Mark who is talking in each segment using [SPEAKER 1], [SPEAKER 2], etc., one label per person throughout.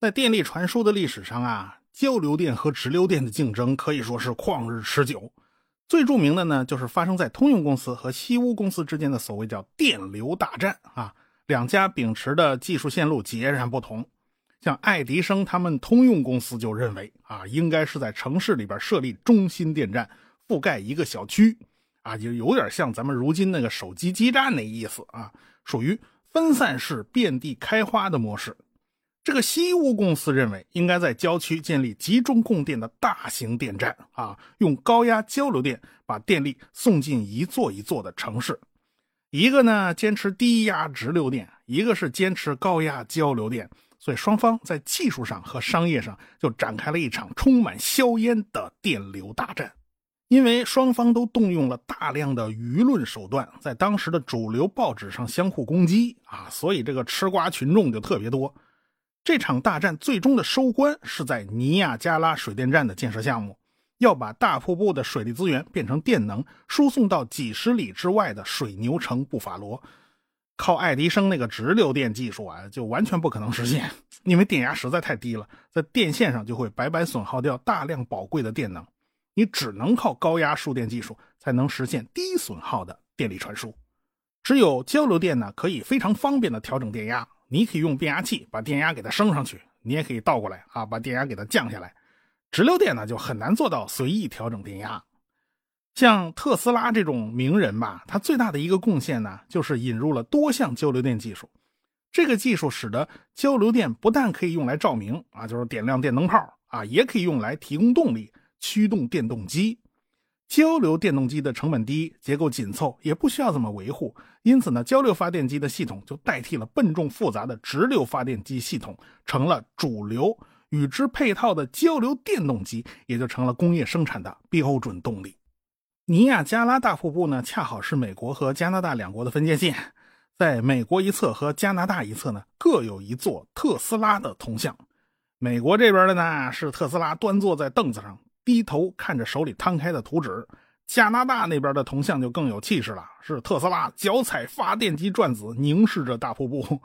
[SPEAKER 1] 在电力传输的历史上啊，交流电和直流电的竞争可以说是旷日持久。最著名的呢，就是发生在通用公司和西屋公司之间的所谓叫电流大战啊。两家秉持的技术线路截然不同。像爱迪生他们通用公司就认为啊，应该是在城市里边设立中心电站，覆盖一个小区啊，就有点像咱们如今那个手机基站那意思啊，属于分散式遍地开花的模式。这个西屋公司认为，应该在郊区建立集中供电的大型电站啊，用高压交流电把电力送进一座一座的城市。一个呢坚持低压直流电，一个是坚持高压交流电，所以双方在技术上和商业上就展开了一场充满硝烟的电流大战。因为双方都动用了大量的舆论手段，在当时的主流报纸上相互攻击啊，所以这个吃瓜群众就特别多。这场大战最终的收官是在尼亚加拉水电站的建设项目，要把大瀑布的水利资源变成电能，输送到几十里之外的水牛城布法罗。靠爱迪生那个直流电技术啊，就完全不可能实现，因为电压实在太低了，在电线上就会白白损耗掉大量宝贵的电能。你只能靠高压输电技术才能实现低损耗的电力传输。只有交流电呢，可以非常方便的调整电压。你可以用变压器把电压给它升上去，你也可以倒过来啊，把电压给它降下来。直流电呢就很难做到随意调整电压。像特斯拉这种名人吧，他最大的一个贡献呢，就是引入了多项交流电技术。这个技术使得交流电不但可以用来照明啊，就是点亮电灯泡啊，也可以用来提供动力，驱动电动机。交流电动机的成本低，结构紧凑，也不需要怎么维护，因此呢，交流发电机的系统就代替了笨重复杂的直流发电机系统，成了主流。与之配套的交流电动机也就成了工业生产的标准动力。尼亚加拉大瀑布呢，恰好是美国和加拿大两国的分界线，在美国一侧和加拿大一侧呢，各有一座特斯拉的铜像。美国这边的呢，是特斯拉端坐在凳子上。低头看着手里摊开的图纸，加拿大那边的铜像就更有气势了，是特斯拉脚踩发电机转子，凝视着大瀑布。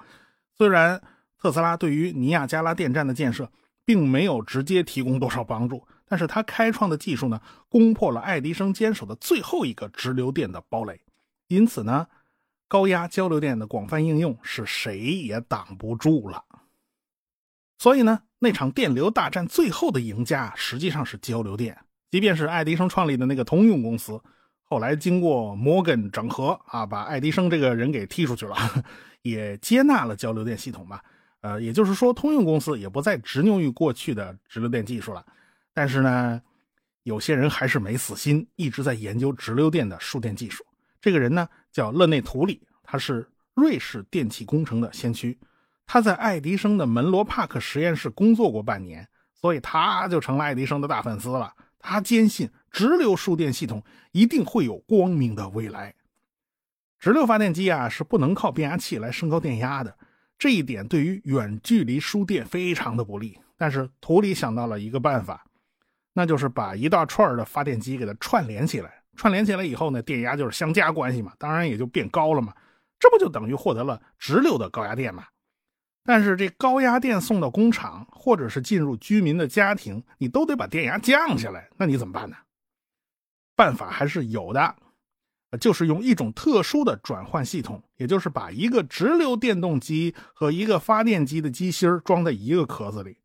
[SPEAKER 1] 虽然特斯拉对于尼亚加拉电站的建设并没有直接提供多少帮助，但是他开创的技术呢，攻破了爱迪生坚守的最后一个直流电的堡垒。因此呢，高压交流电的广泛应用是谁也挡不住了。所以呢。那场电流大战最后的赢家实际上是交流电，即便是爱迪生创立的那个通用公司，后来经过摩根整合啊，把爱迪生这个人给踢出去了，也接纳了交流电系统嘛。呃，也就是说，通用公司也不再执拗于过去的直流电技术了。但是呢，有些人还是没死心，一直在研究直流电的输电技术。这个人呢，叫勒内图里，他是瑞士电气工程的先驱。他在爱迪生的门罗帕克实验室工作过半年，所以他就成了爱迪生的大粉丝了。他坚信直流输电系统一定会有光明的未来。直流发电机啊是不能靠变压器来升高电压的，这一点对于远距离输电非常的不利。但是图里想到了一个办法，那就是把一大串的发电机给它串联起来。串联起来以后呢，电压就是相加关系嘛，当然也就变高了嘛。这不就等于获得了直流的高压电吗？但是这高压电送到工厂，或者是进入居民的家庭，你都得把电压降下来。那你怎么办呢？办法还是有的，就是用一种特殊的转换系统，也就是把一个直流电动机和一个发电机的机芯装在一个壳子里，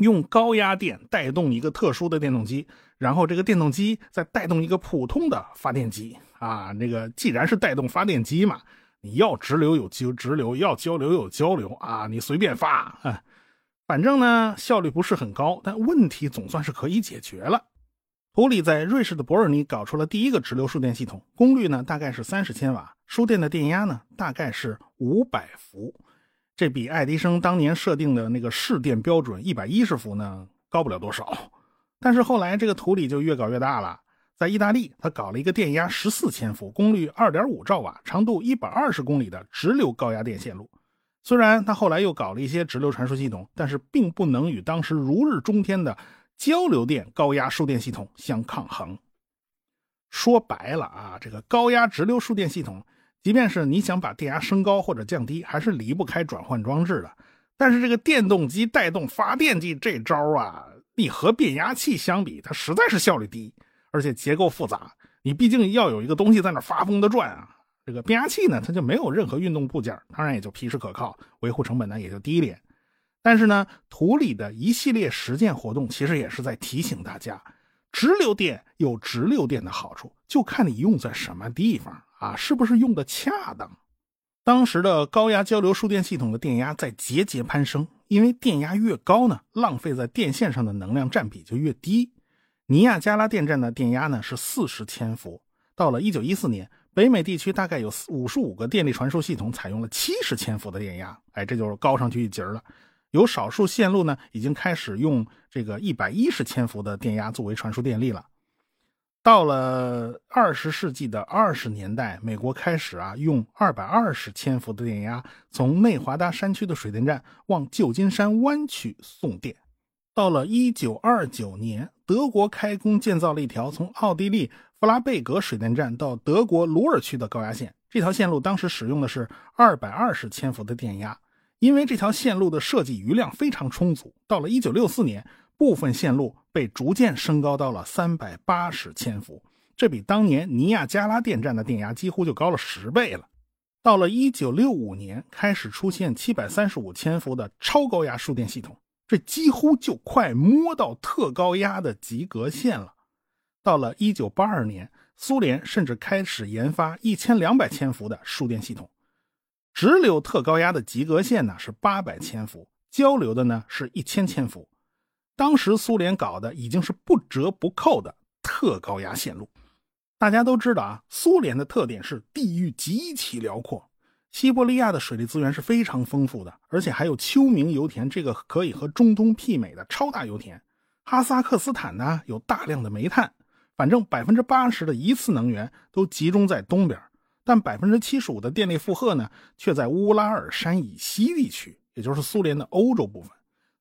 [SPEAKER 1] 用高压电带动一个特殊的电动机，然后这个电动机再带动一个普通的发电机。啊，那个既然是带动发电机嘛。你要直流有直直流，要交流有交流啊！你随便发，啊，反正呢效率不是很高，但问题总算是可以解决了。图里在瑞士的伯尔尼搞出了第一个直流输电系统，功率呢大概是三十千瓦，输电的电压呢大概是五百伏，这比爱迪生当年设定的那个市电标准一百一十伏呢高不了多少。但是后来这个图里就越搞越大了。在意大利，他搞了一个电压十四千伏、功率二点五兆瓦、长度一百二十公里的直流高压电线路。虽然他后来又搞了一些直流传输系统，但是并不能与当时如日中天的交流电高压输电系统相抗衡。说白了啊，这个高压直流输电系统，即便是你想把电压升高或者降低，还是离不开转换装置的。但是这个电动机带动发电机这招啊，你和变压器相比，它实在是效率低，而且结构复杂。你毕竟要有一个东西在那发疯的转啊。这个变压器呢，它就没有任何运动部件，当然也就皮实可靠，维护成本呢也就低一点。但是呢，图里的一系列实践活动，其实也是在提醒大家，直流电有直流电的好处，就看你用在什么地方啊，是不是用的恰当。当时的高压交流输电系统的电压在节节攀升，因为电压越高呢，浪费在电线上的能量占比就越低。尼亚加拉电站的电压呢是四十千伏，到了一九一四年。北美地区大概有五十五个电力传输系统采用了七十千伏的电压，哎，这就是高上去一截了。有少数线路呢，已经开始用这个一百一十千伏的电压作为传输电力了。到了二十世纪的二十年代，美国开始啊用二百二十千伏的电压从内华达山区的水电站往旧金山湾区送电。到了一九二九年，德国开工建造了一条从奥地利。弗拉贝格水电站到德国鲁尔区的高压线，这条线路当时使用的是二百二十千伏的电压。因为这条线路的设计余量非常充足，到了一九六四年，部分线路被逐渐升高到了三百八十千伏，这比当年尼亚加拉电站的电压几乎就高了十倍了。到了一九六五年，开始出现七百三十五千伏的超高压输电系统，这几乎就快摸到特高压的及格线了。到了一九八二年，苏联甚至开始研发一千两百千伏的输电系统，直流特高压的及格线呢是八百千伏，交流的呢是一千千伏。当时苏联搞的已经是不折不扣的特高压线路。大家都知道啊，苏联的特点是地域极其辽阔，西伯利亚的水利资源是非常丰富的，而且还有丘明油田这个可以和中东媲美的超大油田。哈萨克斯坦呢有大量的煤炭。反正百分之八十的一次能源都集中在东边，但百分之七十五的电力负荷呢，却在乌拉尔山以西地区，也就是苏联的欧洲部分。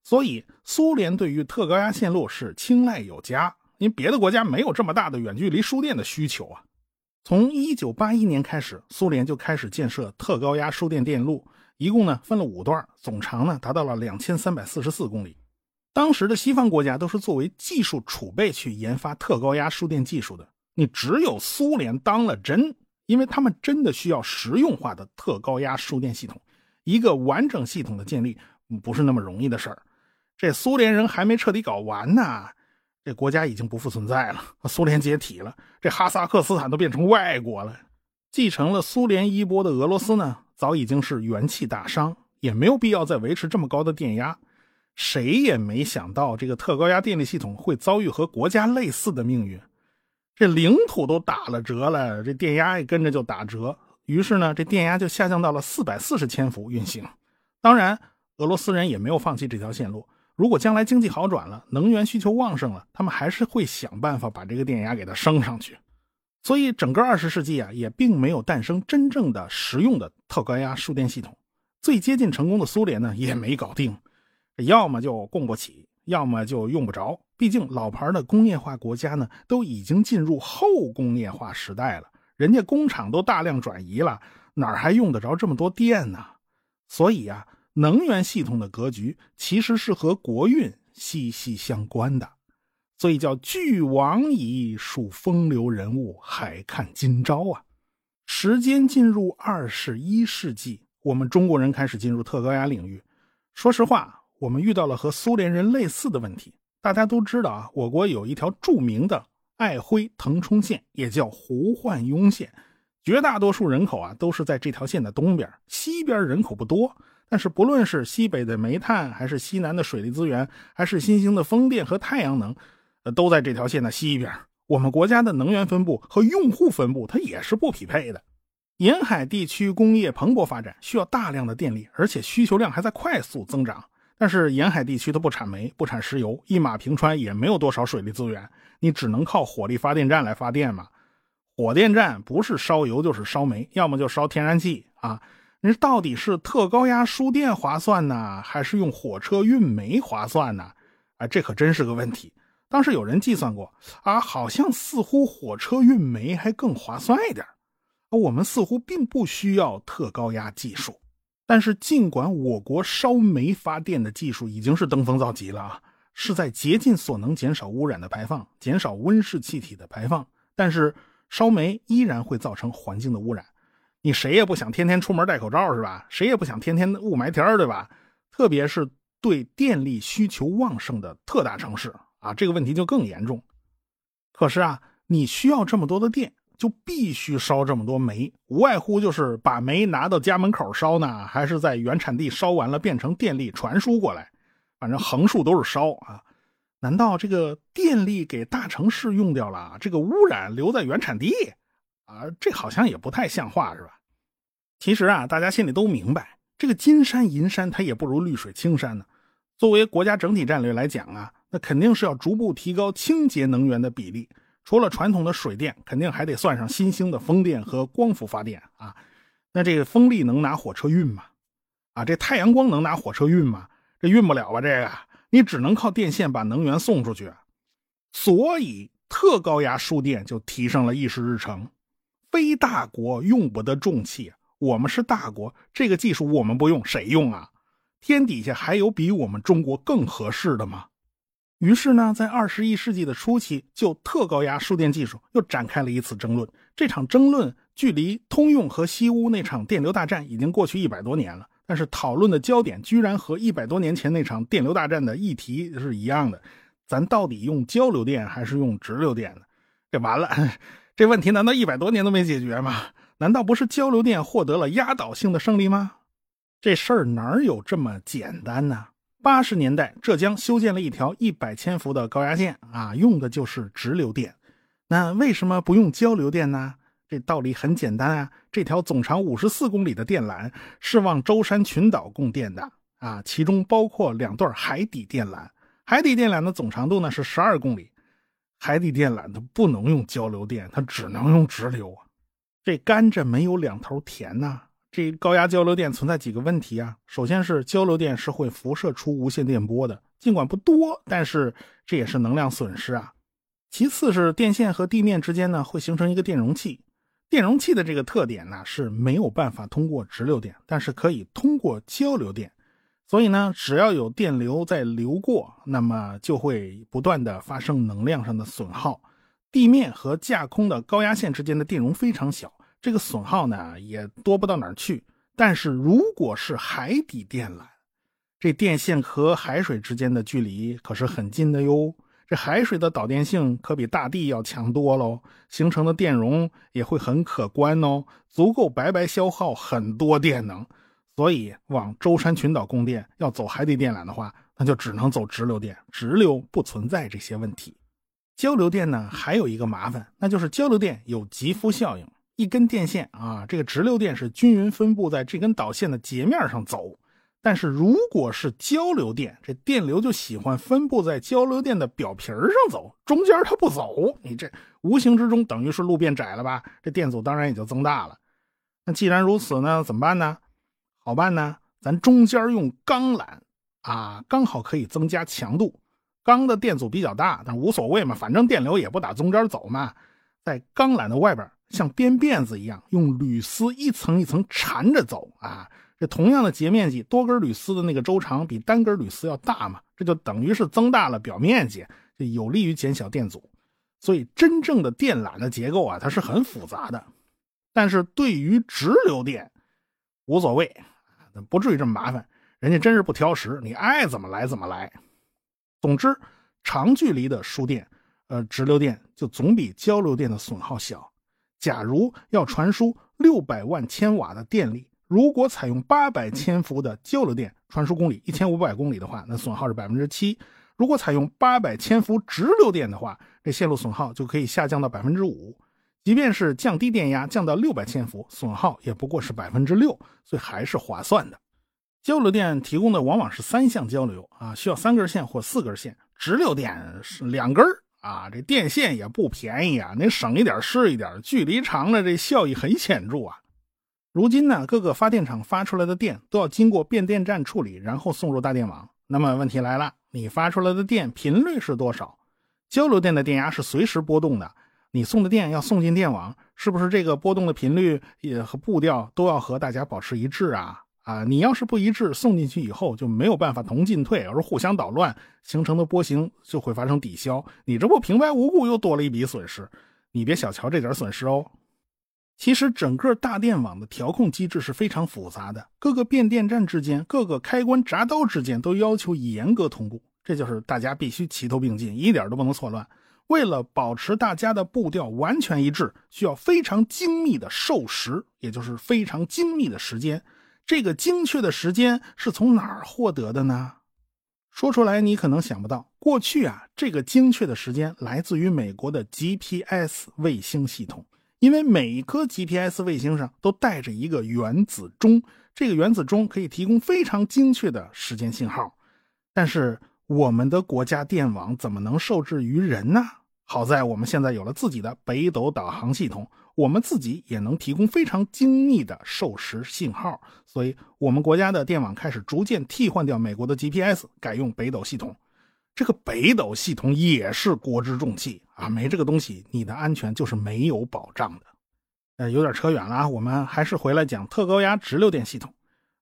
[SPEAKER 1] 所以，苏联对于特高压线路是青睐有加，因为别的国家没有这么大的远距离输电的需求啊。从一九八一年开始，苏联就开始建设特高压输电电路，一共呢分了五段，总长呢达到了两千三百四十四公里。当时的西方国家都是作为技术储备去研发特高压输电技术的，你只有苏联当了真，因为他们真的需要实用化的特高压输电系统。一个完整系统的建立不是那么容易的事儿。这苏联人还没彻底搞完呢，这国家已经不复存在了，苏联解体了，这哈萨克斯坦都变成外国了。继承了苏联衣钵的俄罗斯呢，早已经是元气大伤，也没有必要再维持这么高的电压。谁也没想到，这个特高压电力系统会遭遇和国家类似的命运。这领土都打了折了，这电压也跟着就打折。于是呢，这电压就下降到了四百四十千伏运行。当然，俄罗斯人也没有放弃这条线路。如果将来经济好转了，能源需求旺盛了，他们还是会想办法把这个电压给它升上去。所以，整个二十世纪啊，也并没有诞生真正的实用的特高压输电系统。最接近成功的苏联呢，也没搞定。要么就供不起，要么就用不着。毕竟老牌的工业化国家呢，都已经进入后工业化时代了，人家工厂都大量转移了，哪还用得着这么多电呢？所以啊，能源系统的格局其实是和国运息息相关的。所以叫俱往矣，数风流人物，还看今朝啊！时间进入二十一世纪，我们中国人开始进入特高压领域。说实话。我们遇到了和苏联人类似的问题。大家都知道啊，我国有一条著名的爱辉腾冲线，也叫胡焕庸线。绝大多数人口啊都是在这条线的东边，西边人口不多。但是不论是西北的煤炭，还是西南的水利资源，还是新兴的风电和太阳能，呃，都在这条线的西边。我们国家的能源分布和用户分布它也是不匹配的。沿海地区工业蓬勃发展，需要大量的电力，而且需求量还在快速增长。但是沿海地区它不产煤，不产石油，一马平川也没有多少水利资源，你只能靠火力发电站来发电嘛。火电站不是烧油就是烧煤，要么就烧天然气啊。你到底是特高压输电划算呢，还是用火车运煤划算呢？啊，这可真是个问题。当时有人计算过啊，好像似乎火车运煤还更划算一点。我们似乎并不需要特高压技术。但是，尽管我国烧煤发电的技术已经是登峰造极了啊，是在竭尽所能减少污染的排放，减少温室气体的排放，但是烧煤依然会造成环境的污染。你谁也不想天天出门戴口罩是吧？谁也不想天天雾霾天对吧？特别是对电力需求旺盛的特大城市啊，这个问题就更严重。可是啊，你需要这么多的电。就必须烧这么多煤，无外乎就是把煤拿到家门口烧呢，还是在原产地烧完了变成电力传输过来，反正横竖都是烧啊。难道这个电力给大城市用掉了，这个污染留在原产地啊？这好像也不太像话，是吧？其实啊，大家心里都明白，这个金山银山它也不如绿水青山呢。作为国家整体战略来讲啊，那肯定是要逐步提高清洁能源的比例。除了传统的水电，肯定还得算上新兴的风电和光伏发电啊。那这个风力能拿火车运吗？啊，这太阳光能拿火车运吗？这运不了吧？这个你只能靠电线把能源送出去。所以特高压输电就提上了议事日程。非大国用不得重器，我们是大国，这个技术我们不用谁用啊？天底下还有比我们中国更合适的吗？于是呢，在二十一世纪的初期，就特高压输电技术又展开了一次争论。这场争论距离通用和西屋那场电流大战已经过去一百多年了，但是讨论的焦点居然和一百多年前那场电流大战的议题是一样的：咱到底用交流电还是用直流电呢？这完了，这问题难道一百多年都没解决吗？难道不是交流电获得了压倒性的胜利吗？这事儿哪有这么简单呢？八十年代，浙江修建了一条一百千伏的高压线啊，用的就是直流电。那为什么不用交流电呢？这道理很简单啊，这条总长五十四公里的电缆是往舟山群岛供电的啊，其中包括两段海底电缆。海底电缆的总长度呢是十二公里，海底电缆它不能用交流电，它只能用直流啊。这甘蔗没有两头甜呐。这高压交流电存在几个问题啊？首先是交流电是会辐射出无线电波的，尽管不多，但是这也是能量损失啊。其次是电线和地面之间呢会形成一个电容器，电容器的这个特点呢是没有办法通过直流电，但是可以通过交流电，所以呢只要有电流在流过，那么就会不断的发生能量上的损耗。地面和架空的高压线之间的电容非常小。这个损耗呢也多不到哪儿去，但是如果是海底电缆，这电线和海水之间的距离可是很近的哟。这海水的导电性可比大地要强多喽，形成的电容也会很可观哦，足够白白消耗很多电能。所以往舟山群岛供电要走海底电缆的话，那就只能走直流电，直流不存在这些问题。交流电呢还有一个麻烦，那就是交流电有极肤效应。一根电线啊，这个直流电是均匀分布在这根导线的截面上走，但是如果是交流电，这电流就喜欢分布在交流电的表皮上走，中间它不走，你这无形之中等于是路变窄了吧？这电阻当然也就增大了。那既然如此呢，怎么办呢？好办呢，咱中间用钢缆啊，刚好可以增加强度。钢的电阻比较大，但无所谓嘛，反正电流也不打中间走嘛，在钢缆的外边。像编辫子一样，用铝丝一层一层缠着走啊！这同样的截面积，多根铝丝的那个周长比单根铝丝要大嘛，这就等于是增大了表面积，这有利于减小电阻。所以，真正的电缆的结构啊，它是很复杂的。但是对于直流电，无所谓，不至于这么麻烦。人家真是不挑食，你爱怎么来怎么来。总之，长距离的输电，呃，直流电就总比交流电的损耗小。假如要传输六百万千瓦的电力，如果采用八百千伏的交流电，传输公里一千五百公里的话，那损耗是百分之七；如果采用八百千伏直流电的话，这线路损耗就可以下降到百分之五。即便是降低电压，降到六百千伏，损耗也不过是百分之六，所以还是划算的。交流电提供的往往是三相交流啊，需要三根线或四根线；直流电是两根。啊，这电线也不便宜啊，您省一点是一点，距离长了这效益很显著啊。如今呢，各个发电厂发出来的电都要经过变电站处理，然后送入大电网。那么问题来了，你发出来的电频率是多少？交流电的电压是随时波动的，你送的电要送进电网，是不是这个波动的频率也和步调都要和大家保持一致啊？啊，你要是不一致，送进去以后就没有办法同进退，而互相捣乱，形成的波形就会发生抵消。你这不平白无故又多了一笔损失，你别小瞧这点损失哦。其实整个大电网的调控机制是非常复杂的，各个变电站之间、各个开关闸刀之间都要求严格同步，这就是大家必须齐头并进，一点都不能错乱。为了保持大家的步调完全一致，需要非常精密的授时，也就是非常精密的时间。这个精确的时间是从哪儿获得的呢？说出来你可能想不到。过去啊，这个精确的时间来自于美国的 GPS 卫星系统，因为每一颗 GPS 卫星上都带着一个原子钟，这个原子钟可以提供非常精确的时间信号。但是我们的国家电网怎么能受制于人呢？好在我们现在有了自己的北斗导航系统。我们自己也能提供非常精密的授时信号，所以我们国家的电网开始逐渐替换掉美国的 GPS，改用北斗系统。这个北斗系统也是国之重器啊，没这个东西，你的安全就是没有保障的。呃，有点扯远了啊，我们还是回来讲特高压直流电系统。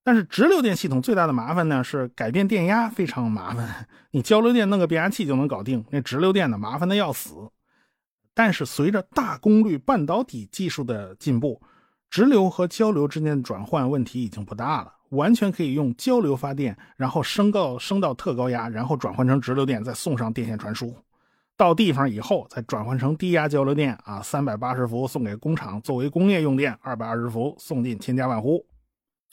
[SPEAKER 1] 但是直流电系统最大的麻烦呢，是改变电压非常麻烦。你交流电弄个变压器就能搞定，那直流电呢，麻烦的要死。但是随着大功率半导体技术的进步，直流和交流之间的转换问题已经不大了，完全可以用交流发电，然后升到升到特高压，然后转换成直流电，再送上电线传输，到地方以后再转换成低压交流电啊，三百八十伏送给工厂作为工业用电，二百二十伏送进千家万户。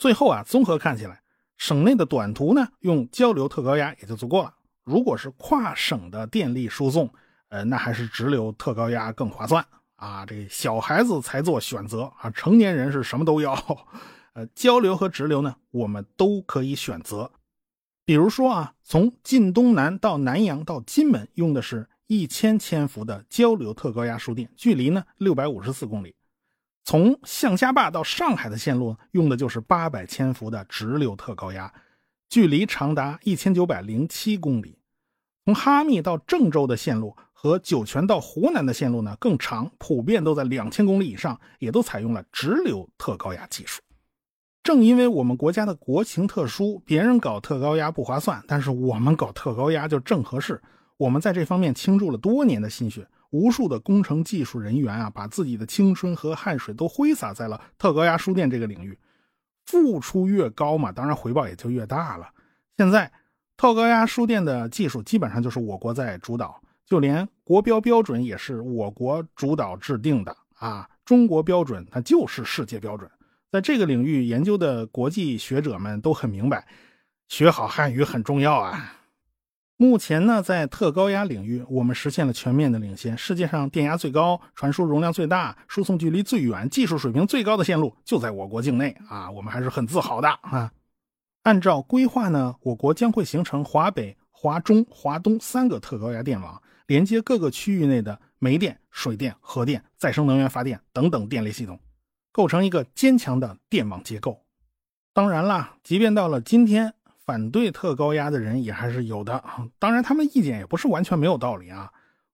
[SPEAKER 1] 最后啊，综合看起来，省内的短途呢用交流特高压也就足够了。如果是跨省的电力输送，呃，那还是直流特高压更划算啊！这小孩子才做选择啊，成年人是什么都要。呃，交流和直流呢，我们都可以选择。比如说啊，从晋东南到南阳到金门，用的是一千千伏的交流特高压输电，距离呢六百五十四公里；从象家坝到上海的线路，用的就是八百千伏的直流特高压，距离长达一千九百零七公里；从哈密到郑州的线路。和酒泉到湖南的线路呢更长，普遍都在两千公里以上，也都采用了直流特高压技术。正因为我们国家的国情特殊，别人搞特高压不划算，但是我们搞特高压就正合适。我们在这方面倾注了多年的心血，无数的工程技术人员啊，把自己的青春和汗水都挥洒在了特高压输电这个领域。付出越高嘛，当然回报也就越大了。现在特高压输电的技术基本上就是我国在主导。就连国标标准也是我国主导制定的啊！中国标准它就是世界标准，在这个领域研究的国际学者们都很明白，学好汉语很重要啊。目前呢，在特高压领域，我们实现了全面的领先。世界上电压最高、传输容量最大、输送距离最远、技术水平最高的线路就在我国境内啊！我们还是很自豪的啊。按照规划呢，我国将会形成华北、华中、华东三个特高压电网。连接各个区域内的煤电、水电、核电、再生能源发电等等电力系统，构成一个坚强的电网结构。当然啦，即便到了今天，反对特高压的人也还是有的。当然，他们意见也不是完全没有道理啊。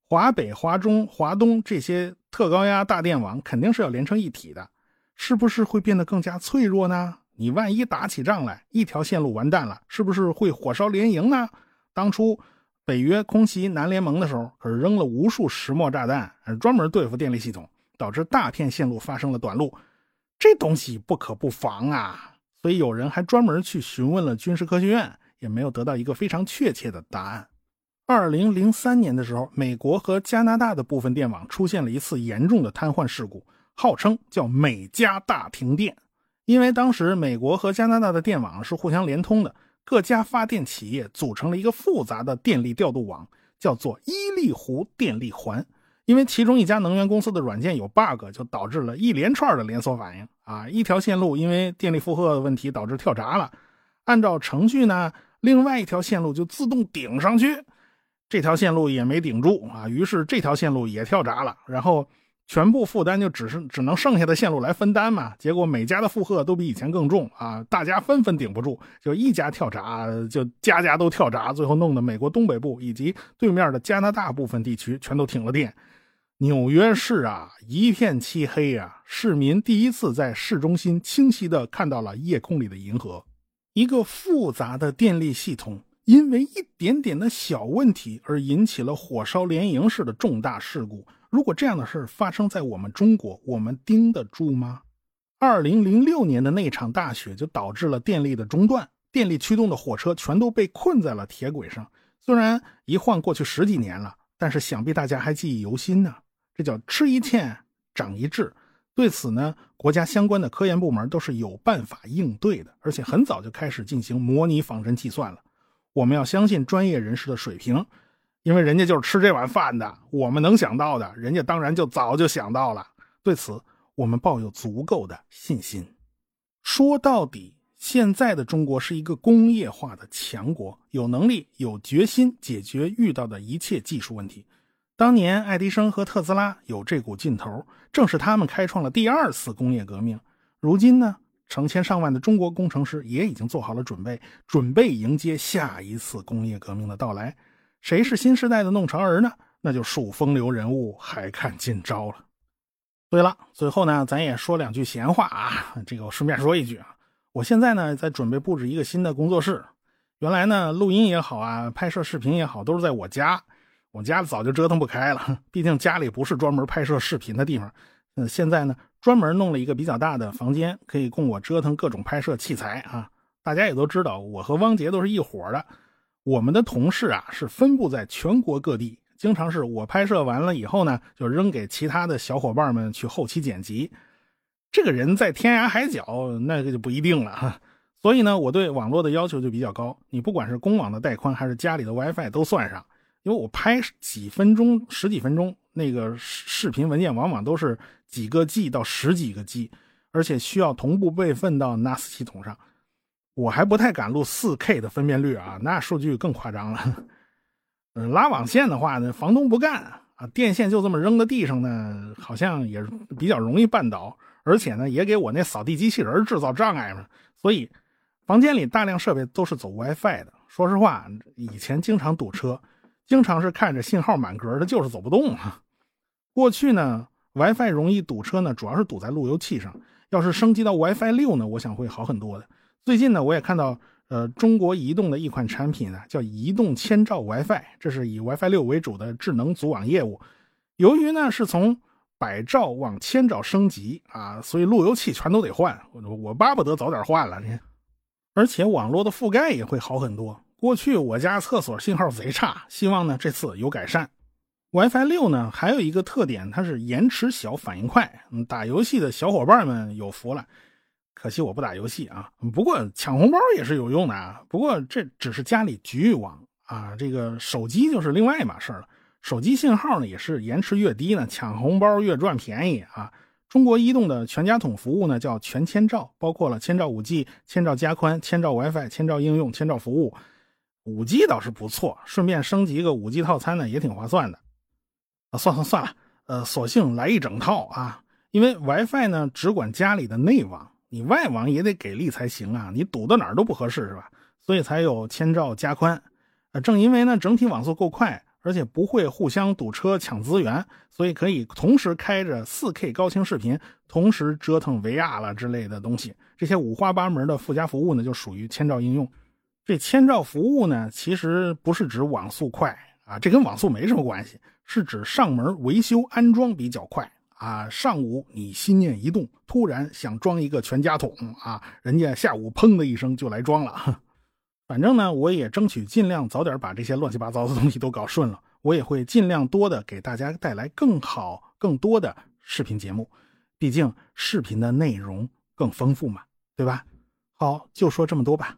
[SPEAKER 1] 华北、华中、华东这些特高压大电网肯定是要连成一体的，是不是会变得更加脆弱呢？你万一打起仗来，一条线路完蛋了，是不是会火烧连营呢？当初。北约空袭南联盟的时候，可是扔了无数石墨炸弹，专门对付电力系统，导致大片线路发生了短路。这东西不可不防啊！所以有人还专门去询问了军事科学院，也没有得到一个非常确切的答案。二零零三年的时候，美国和加拿大的部分电网出现了一次严重的瘫痪事故，号称叫“美加大停电”，因为当时美国和加拿大的电网是互相连通的。各家发电企业组成了一个复杂的电力调度网，叫做伊利湖电力环。因为其中一家能源公司的软件有 bug，就导致了一连串的连锁反应啊！一条线路因为电力负荷的问题导致跳闸了，按照程序呢，另外一条线路就自动顶上去，这条线路也没顶住啊，于是这条线路也跳闸了，然后。全部负担就只是只能剩下的线路来分担嘛，结果每家的负荷都比以前更重啊，大家纷纷顶不住，就一家跳闸，就家家都跳闸，最后弄得美国东北部以及对面的加拿大部分地区全都停了电。纽约市啊，一片漆黑啊，市民第一次在市中心清晰的看到了夜空里的银河。一个复杂的电力系统，因为一点点的小问题而引起了火烧连营式的重大事故。如果这样的事发生在我们中国，我们盯得住吗？二零零六年的那场大雪就导致了电力的中断，电力驱动的火车全都被困在了铁轨上。虽然一晃过去十几年了，但是想必大家还记忆犹新呢。这叫吃一堑长一智。对此呢，国家相关的科研部门都是有办法应对的，而且很早就开始进行模拟仿真计算了。我们要相信专业人士的水平。因为人家就是吃这碗饭的，我们能想到的，人家当然就早就想到了。对此，我们抱有足够的信心。说到底，现在的中国是一个工业化的强国，有能力、有决心解决遇到的一切技术问题。当年爱迪生和特斯拉有这股劲头，正是他们开创了第二次工业革命。如今呢，成千上万的中国工程师也已经做好了准备，准备迎接下一次工业革命的到来。谁是新时代的弄潮儿呢？那就数风流人物，还看今朝了。对了，最后呢，咱也说两句闲话啊。这个我顺便说一句啊，我现在呢在准备布置一个新的工作室。原来呢，录音也好啊，拍摄视频也好，都是在我家。我家早就折腾不开了，毕竟家里不是专门拍摄视频的地方。嗯，现在呢，专门弄了一个比较大的房间，可以供我折腾各种拍摄器材啊。大家也都知道，我和汪杰都是一伙的。我们的同事啊是分布在全国各地，经常是我拍摄完了以后呢，就扔给其他的小伙伴们去后期剪辑。这个人在天涯海角，那个就不一定了哈。所以呢，我对网络的要求就比较高，你不管是公网的带宽还是家里的 WiFi 都算上，因为我拍几分钟、十几分钟那个视频文件，往往都是几个 G 到十几个 G，而且需要同步备份到 NAS 系统上。我还不太敢录 4K 的分辨率啊，那数据更夸张了。嗯，拉网线的话呢，房东不干啊，电线就这么扔在地上呢，好像也比较容易绊倒，而且呢，也给我那扫地机器人制造障碍嘛。所以，房间里大量设备都是走 WiFi 的。说实话，以前经常堵车，经常是看着信号满格的，就是走不动啊。过去呢，WiFi 容易堵车呢，主要是堵在路由器上。要是升级到 WiFi 六呢，我想会好很多的。最近呢，我也看到，呃，中国移动的一款产品呢，叫移动千兆 WiFi，这是以 WiFi 六为主的智能组网业务。由于呢是从百兆往千兆升级啊，所以路由器全都得换。我我巴不得早点换了，呢。而且网络的覆盖也会好很多。过去我家厕所信号贼差，希望呢这次有改善。WiFi 六呢还有一个特点，它是延迟小，反应快。打游戏的小伙伴们有福了。可惜我不打游戏啊，不过抢红包也是有用的啊。不过这只是家里局域网啊，这个手机就是另外一码事了。手机信号呢也是延迟越低呢，抢红包越赚便宜啊。中国移动的全家桶服务呢叫全千兆，包括了千兆 5G、千兆加宽、千兆 WiFi、千兆应用、千兆服务。5G 倒是不错，顺便升级个 5G 套餐呢也挺划算的。啊，算算算了，呃，索性来一整套啊，因为 WiFi 呢只管家里的内网。你外网也得给力才行啊！你堵到哪儿都不合适，是吧？所以才有千兆加宽。啊，正因为呢整体网速够快，而且不会互相堵车抢资源，所以可以同时开着 4K 高清视频，同时折腾 VR 了之类的东西。这些五花八门的附加服务呢，就属于千兆应用。这千兆服务呢，其实不是指网速快啊，这跟网速没什么关系，是指上门维修安装比较快。啊，上午你心念一动，突然想装一个全家桶啊，人家下午砰的一声就来装了。反正呢，我也争取尽量早点把这些乱七八糟的东西都搞顺了。我也会尽量多的给大家带来更好、更多的视频节目，毕竟视频的内容更丰富嘛，对吧？好，就说这么多吧。